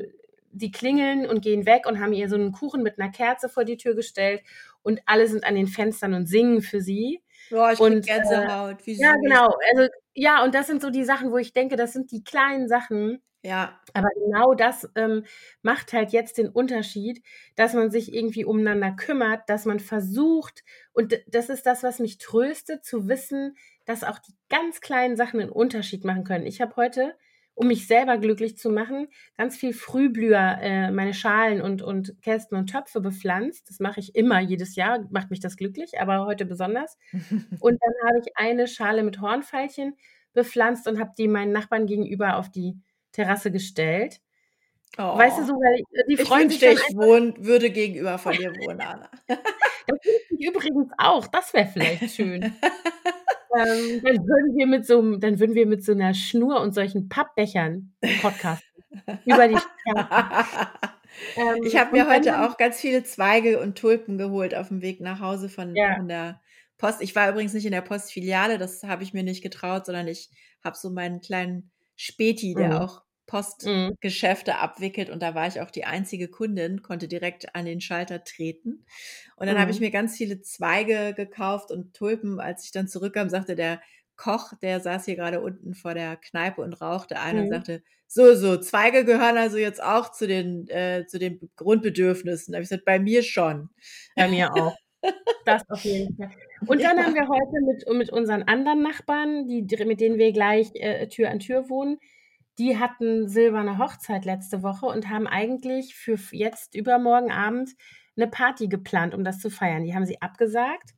Speaker 2: die klingeln und gehen weg und haben ihr so 'nen Kuchen mit 'ner Kerze vor die Tür gestellt und alle sind an den Fenstern und singen für sie.
Speaker 1: Oh, ich
Speaker 2: Und, äh
Speaker 1: Gänsehaut, wie
Speaker 2: ja, genau. Also ja, und das sind so die Sachen, wo ich denke, das sind die kleinen Sachen,
Speaker 1: Ja.
Speaker 2: aber genau das, ähm, macht halt jetzt den Unterschied, dass man sich irgendwie umeinander kümmert, dass man versucht und das ist das, was mich tröstet, zu wissen, dass auch die ganz kleinen Sachen 'nen Unterschied machen können. Ich habe heute, um mich selber glücklich zu machen, ganz viel Frühblüher, äh, meine Schalen und und Kästen und Töpfe bepflanzt. Das mache ich immer jedes Jahr, macht mich das glücklich, aber heute besonders. Und dann habe ich eine Schale mit Hornfeilchen bepflanzt und habe die meinen Nachbarn gegenüber auf die Terrasse gestellt. Weißt du,
Speaker 1: Oh.
Speaker 2: so, weil die
Speaker 1: Ich
Speaker 2: sich
Speaker 1: wünschte,
Speaker 2: dann
Speaker 1: ich
Speaker 2: einfach
Speaker 1: wohn würde gegenüber von dir wohnen, Anna.
Speaker 2: Das ich übrigens auch. Das wäre vielleicht schön. Ähm, dann würden wir mit so dann würden wir mit so 'ner Schnur und solchen Pappbechern podcasten über die Straße.
Speaker 1: Ich
Speaker 2: Ähm,
Speaker 1: habe
Speaker 2: und
Speaker 1: mir heute auch ganz viele Zweige und Tulpen geholt aufm Weg nach Hause von
Speaker 2: Ja.
Speaker 1: von der Post. Ich war übrigens nicht in der Postfiliale, das habe ich mir nicht getraut, sondern ich habe so meinen kleinen Späti, der
Speaker 2: Mhm.
Speaker 1: auch
Speaker 2: Mhm.
Speaker 1: Postgeschäfte abwickelt und da war ich auch die einzige Kundin, konnte direkt an den Schalter treten. Und dann habe ich
Speaker 2: Mhm.
Speaker 1: mir ganz viele Zweige gekauft und Tulpen. Als ich dann zurückkam, sagte der Koch, der saß hier grade unten vor der Kneipe und rauchte und
Speaker 2: Mhm.
Speaker 1: sagte: „So, so, Zweige gehören also jetzt auch zu den äh, zu den Grundbedürfnissen.“ Da habe ich gesagt: „Bei mir schon.“
Speaker 2: Bei mir auch. Das auf jeden Fall. Und dann haben
Speaker 1: Ja.
Speaker 2: wir heute mit mit unseren anderen Nachbarn, die mit denen wir gleich, äh, Tür an Tür wohnen die hatten silberne Hochzeit letzte Woche und haben eigentlich für jetzt übermorgen Abend 'ne Party geplant, um das zu feiern. Die haben sie abgesagt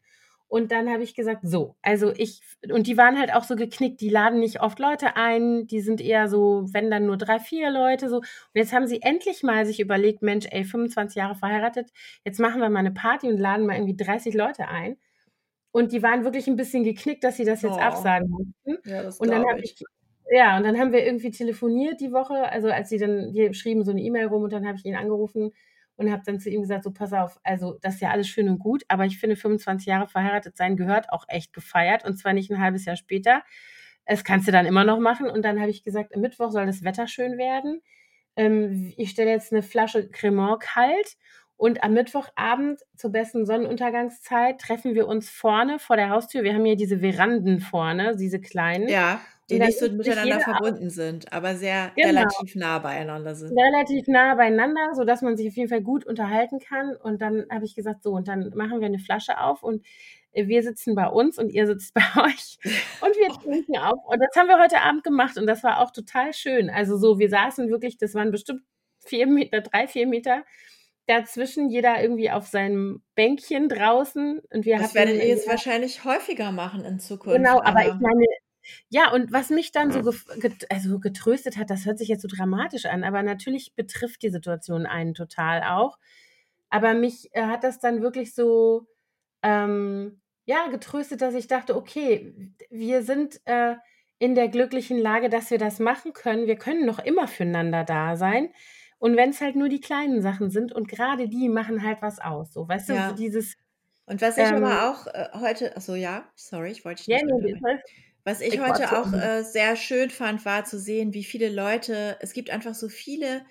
Speaker 2: und dann habe ich gesagt: „So, also ich f“ und die waren halt auch so geknickt, die laden nicht oft Leute ein, die sind eher so, wenn dann nur 3, 4 Leute so. Und jetzt haben sie endlich mal sich überlegt: „Mensch, ey, 25 Jahre verheiratet, jetzt machen wir mal 'ne Party und laden mal irgendwie 30 Leute ein.“ Und die waren wirklich 'n bisschen geknickt, dass sie das jetzt
Speaker 1: Oh.
Speaker 2: absagen mussten.
Speaker 1: Ja, das
Speaker 2: Und dann habe
Speaker 1: ich.
Speaker 2: ich ja, und dann haben wir irgendwie telefoniert die Woche, also als sie dann die schrieben so 'ne E-Mail rum und dann habe ich ihn angerufen und habe dann zu ihm gesagt: „So, pass auf, also das ist ja alles schön und gut, aber ich finde, 25 Jahre verheiratet sein gehört auch echt gefeiert und zwar nicht 'n halbes Jahr später. Das kannst du dann immer noch machen.“ Und dann habe ich gesagt: „Am Mittwoch soll das Wetter schön werden. Ähm, ich stelle jetzt 'ne Flasche Cremant kalt und am Mittwochabend zur besten Sonnenuntergangszeit treffen wir uns vorne vor der Haustür.“ Wir haben hier diese Veranden vorne, diese kleinen.
Speaker 1: Ja, die nicht so miteinander verbunden sind, aber sehr
Speaker 2: Genau.
Speaker 1: relativ nah beieinander sind.
Speaker 2: Relativ nah beieinander, sodass man sich auf jeden Fall gut unterhalten kann. Und dann habe ich gesagt: „So, und dann machen wir 'ne Flasche auf und, äh, wir sitzen bei uns und ihr sitzt bei euch und wir trinken auf.“ Und das haben wir heute Abend gemacht und das war auch total schön. Also so, wir saßen wirklich das waren bestimmt 4 Meter 3, 4 Meter dazwischen, jeder irgendwie auf seinem Bänkchen draußen und wir
Speaker 1: Das werdet ihr jetzt wahrscheinlich häufiger machen in
Speaker 2: Genau,
Speaker 1: Zukunft,
Speaker 2: aber ich
Speaker 1: aber
Speaker 2: meine ja, und was mich dann so get also getröstet hat, das hört sich jetzt so dramatisch an, aber natürlich betrifft die Situation einen total auch. Aber mich, äh, hat das dann wirklich so, ähm, ja, getröstet, dass ich dachte: „Okay, wir sind, äh, in der glücklichen Lage, dass wir das machen können. Wir können noch immer füreinander da sein. Und wenn's halt nur die kleinen Sachen sind und grade die machen halt was aus“, so, weißt du, so
Speaker 1: Ja.
Speaker 2: dieses,
Speaker 1: Und was ich
Speaker 2: ähm
Speaker 1: aber auch, äh, heute ach so, ja, sorry, ich wollte dich
Speaker 2: Ja,
Speaker 1: nicht unterbrechen. Was ich
Speaker 2: ich
Speaker 1: heute auch,
Speaker 2: Ende.
Speaker 1: äh, sehr schön fand, war zu sehen, wie viele Leute es gibt einfach so viele,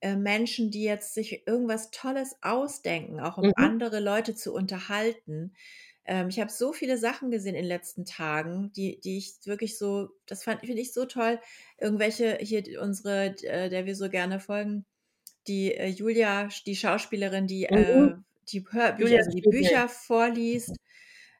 Speaker 1: äh, Menschen, die jetzt sich irgendwas Tolles ausdenken, auch um
Speaker 2: Mhm.
Speaker 1: andere Leute zu unterhalten. Ähm, ich habe so viele Sachen gesehen in letzten Tagen, die die ich wirklich so das fand finde ich so toll. Irgendwelche hier unsere äh, der wir so gerne folgen, die, äh, Julia, die Schauspielerin, die,
Speaker 2: Mhm.
Speaker 1: äh, die Hörbücher
Speaker 2: Julia
Speaker 1: also die. Bücher vorliest,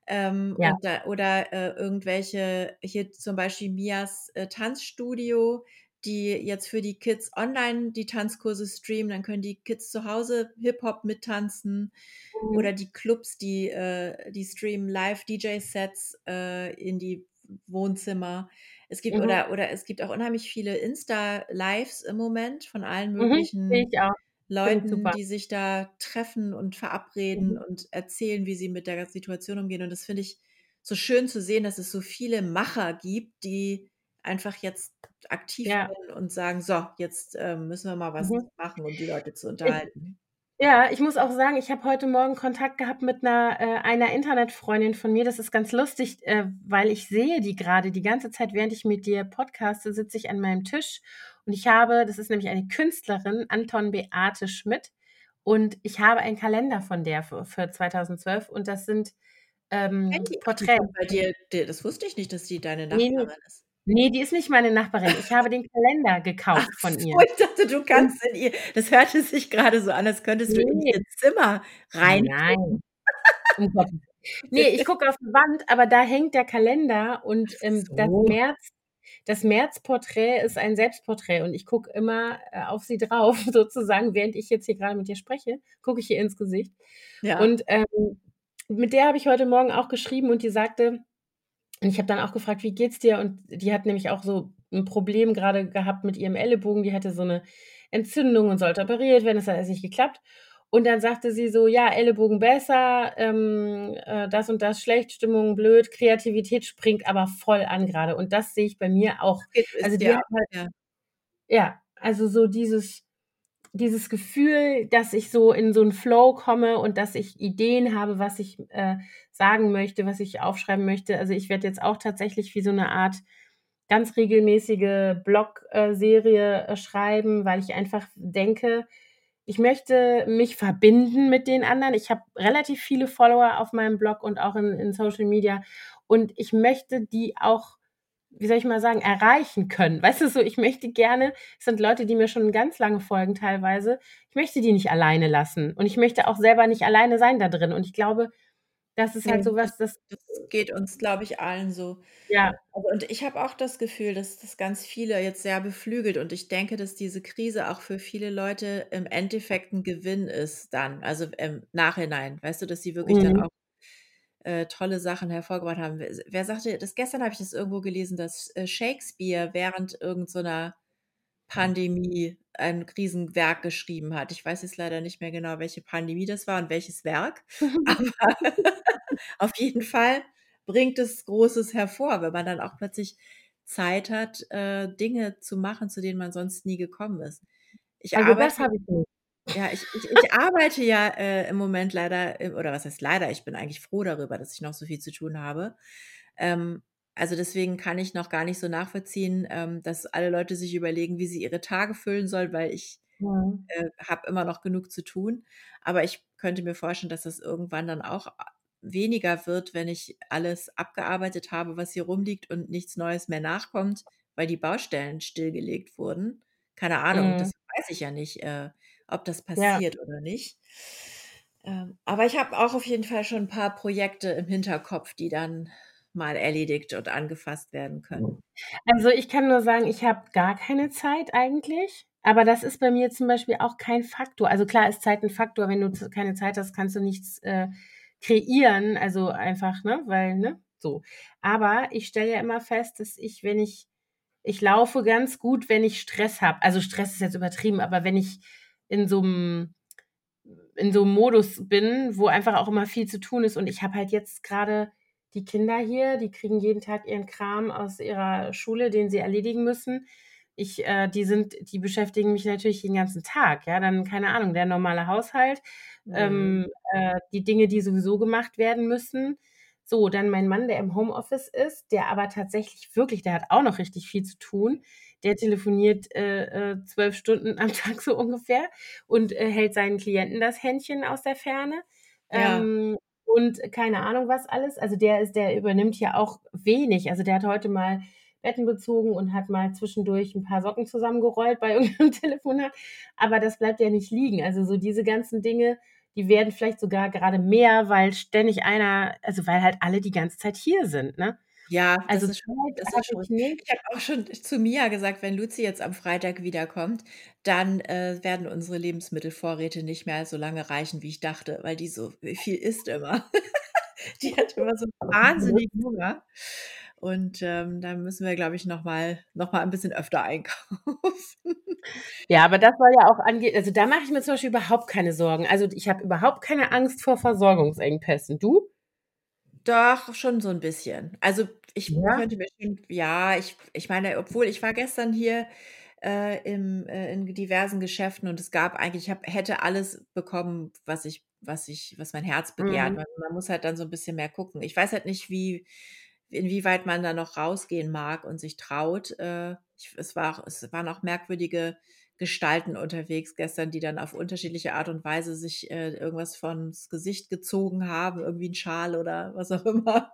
Speaker 1: ähm,
Speaker 2: Ja.
Speaker 1: und da oder, äh, irgendwelche hier zum Beispiel Mias, äh, Tanzstudio, die jetzt für die Kids online die Tanzkurse streamen, dann können die Kids zu Hause Hip-Hop mittanzen
Speaker 2: Mhm.
Speaker 1: oder die Clubs, die, äh die streamen live DJ-Sets, äh, in die Wohnzimmer. Es gibt
Speaker 2: Mhm.
Speaker 1: oder oder es gibt auch unheimlich viele Insta-Lives im Moment von allen
Speaker 2: Mhm,
Speaker 1: möglichen
Speaker 2: ich auch. Finde ich
Speaker 1: Leuten, die sich da treffen und verabreden
Speaker 2: Mhm.
Speaker 1: und erzählen, wie sie mit der Situation umgehen. Und das finde ich so schön zu sehen, dass es so viele Macher gibt, die einfach jetzt aktiv
Speaker 2: Ja.
Speaker 1: werden und sagen: „So, jetzt, ähm, müssen wir mal was
Speaker 2: Mhm.
Speaker 1: machen, um die Leute zu
Speaker 2: Ich
Speaker 1: unterhalten.“
Speaker 2: ja, ich muss auch sagen, ich habe heute Morgen Kontakt gehabt mit 'ner äh, einer Internetfreundin von mir. Das ist ganz lustig, äh, weil ich sehe die grade die ganze Zeit, während ich mit dir podcaste, sitze ich an meinem Tisch und ich habe das ist nämlich eine Künstlerin, Anton Beate Schmidt, und ich habe einen Kalender von der für für 2012 und das sind, ähm,
Speaker 1: ach,
Speaker 2: Porträts
Speaker 1: bei dir das wusste ich nicht, dass die deine
Speaker 2: Ne, ne.
Speaker 1: Nachbarin ist.
Speaker 2: Ne, die ist nicht meine Nachbarin. Ich habe den Kalender
Speaker 1: Ach
Speaker 2: gekauft von
Speaker 1: so,
Speaker 2: ihr.
Speaker 1: ich dachte, du kannst in ihr das hörte sich grade so an, als könntest du in ihr Zimmer reingucken.
Speaker 2: Nein, um Gottes ne, ich gucke auf die Wand, aber da hängt der Kalender
Speaker 1: Ach
Speaker 2: und, ähm, das
Speaker 1: so.
Speaker 2: März das Märzporträt ist ein Selbstporträt und ich gucke immer, äh, auf sie drauf sozusagen, während ich jetzt hier grade mit dir spreche, gucke ich ihr ins Gesicht.
Speaker 1: Ja.
Speaker 2: Und, ähm, mit der habe ich heute Morgen auch geschrieben und die sagte und ich habe dann auch gefragt: „Wie geht's dir?“ Und die hat nämlich auch so 'n Problem grade gehabt mit ihrem Ellenbogen. Die hatte so 'ne Entzündung und sollte operiert werden, das hat alles nicht geklappt. Und dann sagte sie so: „Ja, Ellenbogen besser, ähm, äh, das und das schlecht, Stimmung blöd, Kreativität springt aber voll an grade.“ Und das sehe ich bei mir auch. Also, die hat halt
Speaker 1: ja.
Speaker 2: ja, also, so dieses dieses Gefühl, dass ich so in so 'n Flow komme und dass ich Ideen habe, was ich, äh, sagen möchte, was ich aufschreiben möchte. Also, ich werde jetzt auch tatsächlich wie so 'ne Art ganz regelmäßige Blog äh, äh, schreiben, weil ich einfach denke, ich möchte mich verbinden mit den anderen. Ich habe relativ viele Follower auf meinem Blog und auch in in Social Media und ich möchte die auch, wie soll ich mal sagen, erreichen können. Weißt du so, ich möchte gerne es sind Leute, die mir schon ganz lange folgen teilweise. Ich möchte die nicht alleine lassen und ich möchte auch selber nicht alleine sein da drin. Und ich glaube, das ist halt
Speaker 1: Ne,
Speaker 2: so
Speaker 1: das
Speaker 2: was, das
Speaker 1: das geht uns, glaube ich, allen so.
Speaker 2: Ja.
Speaker 1: Also, und ich habe auch das Gefühl, dass das ganz viele jetzt sehr beflügelt und ich denke, dass diese Krise auch für viele Leute im Endeffekt 'n Gewinn ist dann, also, im Nachhinein. Weißt du, dass sie wirklich dann
Speaker 2: Mhm.
Speaker 1: auch, äh, tolle Sachen hervorgebracht haben. Wer s wer sagte das gestern habe ich das irgendwo gelesen, dass, äh, Shakespeare während irgend so 'ner Pandemie ein Riesenwerk geschrieben hat. Ich weiß jetzt leider nicht mehr genau, welche Pandemie das war und welches Werk, aber auf jeden Fall bringt es Großes hervor, wenn man dann auch plötzlich Zeit hat, äh, Dinge zu machen, zu denen man sonst nie gekommen ist. Ich
Speaker 2: Also, das
Speaker 1: arbeite
Speaker 2: habe ich nicht.
Speaker 1: ja, ich ich ich arbeite ja, äh, im Moment leider oder was heißt leider, ich bin eigentlich froh darüber, dass ich noch so viel zu tun habe. Ähm, also, deswegen kann ich noch gar nicht so nachvollziehen, ähm, dass alle Leute sich überlegen, wie sie ihre Tage füllen sollen, weil ich,
Speaker 2: Mhm.
Speaker 1: äh, habe immer noch genug zu tun. Aber ich könnte mir vorstellen, dass das irgendwann dann auch weniger wird, wenn ich alles abgearbeitet habe, was hier rumliegt und nichts Neues mehr nachkommt, weil die Baustellen stillgelegt wurden. Keine Ahnung,
Speaker 2: Mhm.
Speaker 1: das weiß ich ja nicht, äh, ob das
Speaker 2: Ja.
Speaker 1: passiert oder nicht. Ähm, aber ich habe auch auf jeden Fall schon 'n paar Projekte im Hinterkopf, die dann mal erledigt und angefasst werden können.
Speaker 2: Also, ich kann nur sagen, ich habe gar keine Zeit eigentlich, aber das ist bei mir zum Beispiel auch kein Faktor. Also, klar ist Zeit 'n Faktor, wenn du z keine Zeit hast, kannst du nichts, äh, kreieren, also, einfach, ne, weil, ne, so. Aber ich stelle ja immer fest, dass ich, wenn ich ich laufe ganz gut, wenn ich Stress habe. Also, Stress ist jetzt übertrieben, aber wenn ich in so 'm in so 'm Modus bin, wo einfach auch immer viel zu tun ist und ich habe halt jetzt grade die Kinder hier, die kriegen jeden Tag ihren Kram aus ihrer Schule, den sie erledigen müssen. Ich äh, die sind die beschäftigen mich natürlich den ganzen Tag, ja, dann, keine Ahnung, der normale Haushalt,
Speaker 1: Mhm.
Speaker 2: ähm, äh, die Dinge, die sowieso gemacht werden müssen. So, dann mein Mann, der im Homeoffice ist, der aber tatsächlich wirklich der hat auch noch richtig viel zu tun. Der telefoniert, äh, äh, 12 Stunden am Tag so ungefähr und, äh, hält seinen Klienten das Händchen aus der Ferne,
Speaker 1: Ja.
Speaker 2: ähm, und keine Ahnung was alles. Also, der ist der übernimmt hier auch wenig. Also, der hat heute mal Betten bezogen und hat mal zwischendurch 'n paar Socken zusammengerollt bei irgend 'nem Telefonat, aber das bleibt ja nicht liegen. Also, so diese ganzen Dinge, die werden vielleicht sogar grade mehr, weil ständig einer also, weil halt alle die ganze Zeit hier sind, ne?
Speaker 1: Ja,
Speaker 2: Also,
Speaker 1: das ist schon das ist schon
Speaker 2: ich
Speaker 1: habe auch schon zu Mia gesagt, wenn Luzi jetzt am Freitag wiederkommt, dann, äh, werden unsere Lebensmittelvorräte nicht mehr so lange reichen, wie ich dachte, weil die so viel isst immer. Die hat immer so wahnsinnigen Hunger und, ähm, da müssen wir, glaube ich, noch mal noch mal ein bisschen öfter einkaufen.
Speaker 2: Ja, aber das soll ja auch ange also, da mache ich mir zum Beispiel überhaupt keine Sorgen. Also, ich habe überhaupt keine Angst vor Versorgungsengpässen. Du?
Speaker 1: Doch, schon so 'n bisschen. Also, ich
Speaker 2: Ja?
Speaker 1: könnte mir schon ja, ich ich meine, obwohl ich war gestern hier, äh, im äh, in diversen Geschäften und es gab eigentlich ich habe hätte alles bekommen, was ich was ich was mein Herz begehrt.
Speaker 2: Mhm.
Speaker 1: Man man muss halt dann so 'n bisschen mehr gucken. Ich weiß halt nicht, wie inwieweit man da noch rausgehen mag und sich traut. Äh, ich es war auch es waren auch merkwürdige Gestalten unterwegs gestern, die dann auf unterschiedliche Art und Weise sich, äh, irgendwas vors Gesicht gezogen haben, irgendwie 'n Schal oder was auch immer.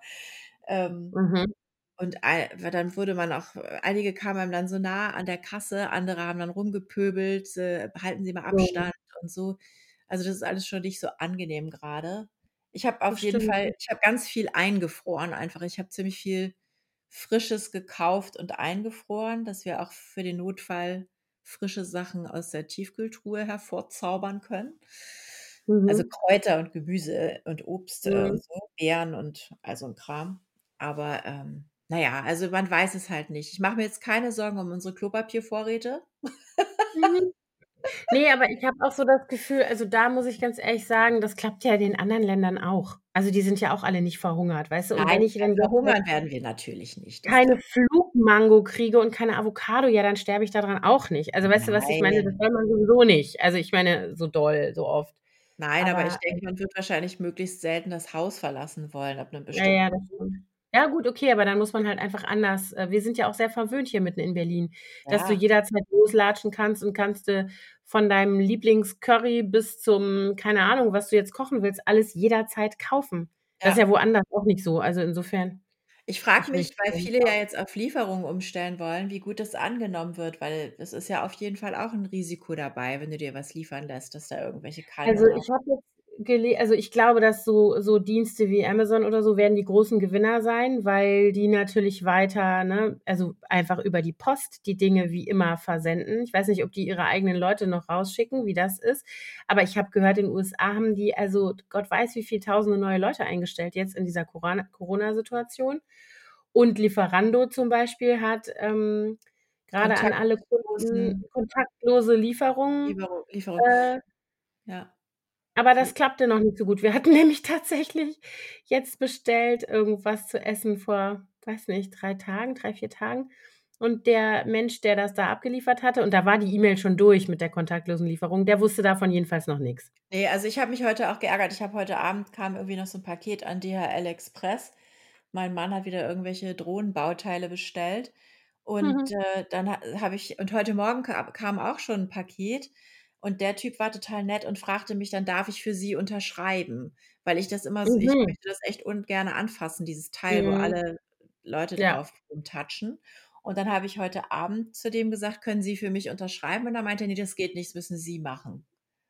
Speaker 1: Ähm,
Speaker 2: Mhm.
Speaker 1: und ei weil dann wurde man auch einige kamen einem dann so nah an der Kasse, andere haben dann rumgepöbelt, äh: „Halten Sie mal
Speaker 2: Mhm.
Speaker 1: Abstand“ und so. Also, das ist alles schon nicht so angenehm grade. Ich habe auf jeden. Fall ich habe ganz viel eingefroren einfach. Ich habe ziemlich viel Frisches gekauft und eingefroren, dass wir auch für den Notfall frische Sachen aus der Tiefkühltruhe hervorzaubern können. Also,
Speaker 2: Mhm.
Speaker 1: Kräuter und Gemüse und Obst, äh,
Speaker 2: Mhm.
Speaker 1: und so, Beeren und all so 'n Kram. Aber, ähm, na ja, also, man weiß es halt nicht. Ich mache mir jetzt keine Sorgen um unsere Klopapiervorräte.
Speaker 2: Mhm. Ne, aber ich habe auch so das Gefühl also, da muss ich ganz ehrlich sagen, das klappt ja in den anderen Ländern auch. Also, die sind ja auch alle nicht verhungert, weißt du? Und wenn
Speaker 1: Nein,
Speaker 2: ich dann
Speaker 1: verhungern werden wir natürlich nicht.
Speaker 2: Keine Flugmango kriege und keine Avocado, ja, dann sterbe ich da dran auch nicht. Also, weißt du, was ich meine? Das
Speaker 1: Nein.
Speaker 2: soll man sowieso nicht. Also, ich meine, so doll, so oft.
Speaker 1: Nein, aber ich
Speaker 2: Aber,
Speaker 1: denke,
Speaker 2: ähm
Speaker 1: man wird wahrscheinlich möglichst selten das Haus verlassen wollen ab 'nem
Speaker 2: Ja, ja,
Speaker 1: bestimmten
Speaker 2: das stimmt. Ja gut, okay, aber dann muss man halt einfach anders äh, wir sind ja auch sehr verwöhnt hier mitten in Berlin, dass du
Speaker 1: Ja.
Speaker 2: jederzeit loslatschen kannst und kannst du von deinem Lieblingscurry bis zum keine Ahnung, was du jetzt kochen willst, alles jederzeit kaufen. Das ist
Speaker 1: Ja.
Speaker 2: ja woanders auch nicht so. Also, insofern
Speaker 1: Ich frage mich, weil viele ja jetzt auf Lieferung umstellen wollen, wie gut das angenommen wird, weil es ist ja auf jeden Fall auch 'n Risiko dabei, wenn du dir was liefern lässt, dass da irgendwelche Keime
Speaker 2: Also, ich habe jetzt also, ich glaube, dass so so Dienste wie Amazon oder so werden die großen Gewinner sein, weil die natürlich weiter, ne also, einfach über die Post die Dinge wie immer versenden. Ich weiß nicht, ob die ihre eigenen Leute noch rausschicken, wie das ist, aber ich habe gehört, in USA haben die also Gott weiß, wie viel Tausende neue Leute eingestellt jetzt in dieser Corona-Situation. Und Lieferando zum Beispiel hat, ähm, grade an alle Kunden kontaktlose Lieferungen,
Speaker 1: Lieferung Lieferung.
Speaker 2: äh
Speaker 1: Ja.
Speaker 2: Aber das klappte noch nicht so gut. Wir hatten nämlich tatsächlich jetzt bestellt irgendwas zu essen vor, weiß nicht, 3 Tagen, 3, 4 Tagen. Und der Mensch, der das da abgeliefert hatte und da war die E-Mail schon durch mit der kontaktlosen Lieferung, der wusste davon jedenfalls noch nix.
Speaker 1: Ne, also, ich habe mich heute auch geärgert. Ich habe heute Abend kam irgendwie noch so 'n Paket an DHL Express. Mein Mann hat wieder irgendwelche Drohnenbauteile bestellt und,
Speaker 2: Mhm.
Speaker 1: äh, dann ha habe ich und heute Morgen ka kam auch schon 'n Paket und der Typ war total nett und fragte mich dann: „Darf ich für Sie unterschreiben?“ Weil ich das immer so ich
Speaker 2: Mhm.
Speaker 1: möchte das echt ungerne anfassen, dieses Teil, wo
Speaker 2: Mhm.
Speaker 1: alle Leute
Speaker 2: Ja.
Speaker 1: drauf rumtatschen. Und dann habe ich heute Abend zu dem gesagt: „Können Sie für mich unterschreiben?“ Und dann meinte er: „Ne, das geht nicht, das müssen Sie machen.“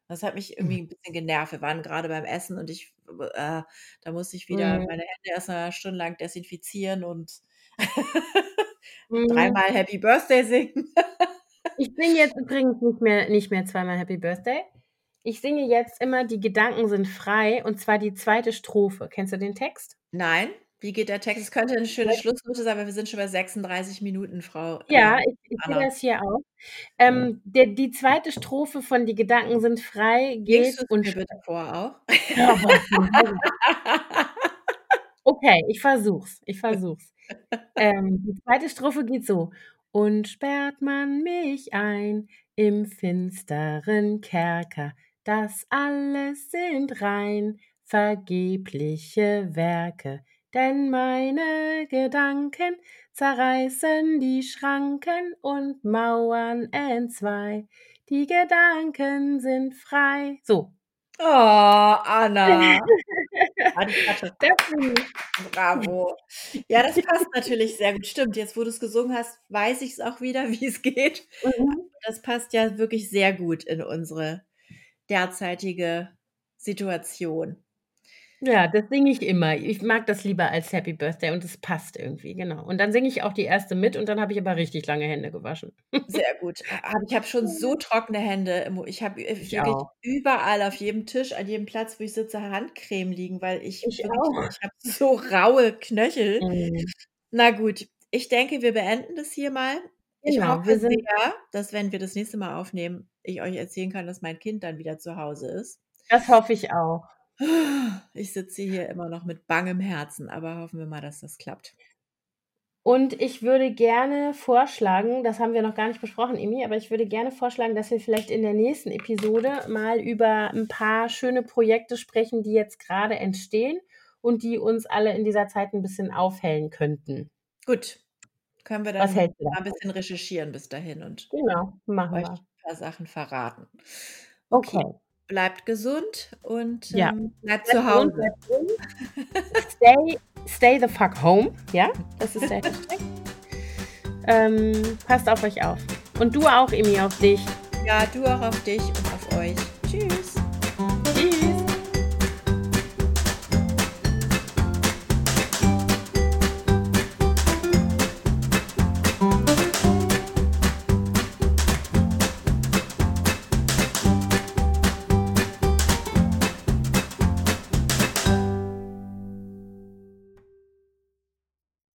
Speaker 1: Das hat mich irgendwie
Speaker 2: Mhm.
Speaker 1: 'n bisschen genervt. Wir waren grade beim Essen und ich äh, da musste ich wieder
Speaker 2: Mhm.
Speaker 1: meine Hände erst mal stundenlang desinfizieren und
Speaker 2: Mhm.
Speaker 1: dreimal Happy Birthday singen.
Speaker 2: Ich singe jetzt übrigens nicht mehr nicht mehr zweimal Happy Birthday. Ich singe jetzt immer „Die Gedanken sind frei“, und zwar die 2. Strophe. Kennst du den Text?
Speaker 1: Nein, wie geht der Text? Es könnte 'ne schöne Schlussnote sein, aber wir sind schon bei 36 Minuten, Frau,
Speaker 2: Ja,
Speaker 1: ähm,
Speaker 2: ich ich sehe das hier auch. Ähm, der die 2. Strophe von „Die Gedanken sind frei“
Speaker 1: Singst
Speaker 2: geht und
Speaker 1: mir bitte vor auch?
Speaker 2: Okay, ich versuche es, ich versuche es. Ähm, die 2. Strophe geht so: „Und sperrt man mich ein im finsteren Kerker, das alles sind rein vergebliche Werke, denn meine Gedanken zerreißen die Schranken und Mauern entzwei. Die Gedanken sind frei.“ So.
Speaker 1: Oh, Anna.
Speaker 2: Ich.
Speaker 1: Bravo. Ja, das passt natürlich sehr gut. Stimmt, jetzt, wo du's gesungen hast, weiß ich's auch wieder, wie's geht.
Speaker 2: Mhm.
Speaker 1: Das passt ja wirklich sehr gut in unsere derzeitige Situation.
Speaker 2: Ja, das singe ich immer. Ich mag das lieber als Happy Birthday und es passt irgendwie, genau. Und dann singe ich auch die 1. mit und dann habe ich aber richtig lange Hände gewaschen.
Speaker 1: Sehr gut. Ha habe ich habe schon so trockene Hände ich habe, äh,
Speaker 2: Ich
Speaker 1: wirklich
Speaker 2: auch.
Speaker 1: überall auf jedem Tisch, an jedem Platz, wo ich sitze, Handcreme liegen, weil ich
Speaker 2: Ich
Speaker 1: wirklich ich habe so raue Knöchel.
Speaker 2: Mhm.
Speaker 1: Na gut, ich denke, wir beenden das hier mal. Ich
Speaker 2: Genau, wir
Speaker 1: hoffe
Speaker 2: sind
Speaker 1: sehr, dass, wenn wir das nächste Mal aufnehmen, ich euch erzählen kann, dass mein Kind dann wieder zu Hause ist.
Speaker 2: Das hoffe ich auch.
Speaker 1: Ich sitze hier immer noch mit bangem Herzen, aber hoffen wir mal, dass das klappt.
Speaker 2: Und ich würde gerne vorschlagen, das haben wir noch gar nicht besprochen, Emmi, aber ich würde gerne vorschlagen, dass wir vielleicht in der nächsten Episode mal über 'n paar schöne Projekte sprechen, die jetzt grade entstehen und die uns alle in dieser Zeit 'n bisschen aufhellen könnten.
Speaker 1: Gut, können wir dann mal 'n
Speaker 2: davon?
Speaker 1: bisschen recherchieren bis dahin und
Speaker 2: Genau, machen
Speaker 1: euch
Speaker 2: wir.
Speaker 1: paar Sachen verraten. Okay,
Speaker 2: Okay.
Speaker 1: Bleibt gesund und,
Speaker 2: Ja,
Speaker 1: ähm, bleibt
Speaker 2: bleibt
Speaker 1: zu Hause.
Speaker 2: bleibt gesund. Stay stay the fuck home, ja? Das ist der Hashtag. Ähm, passt auf euch auf. Und du auch, Emmi, auf dich.
Speaker 1: Ja, du auch auf dich und auf euch.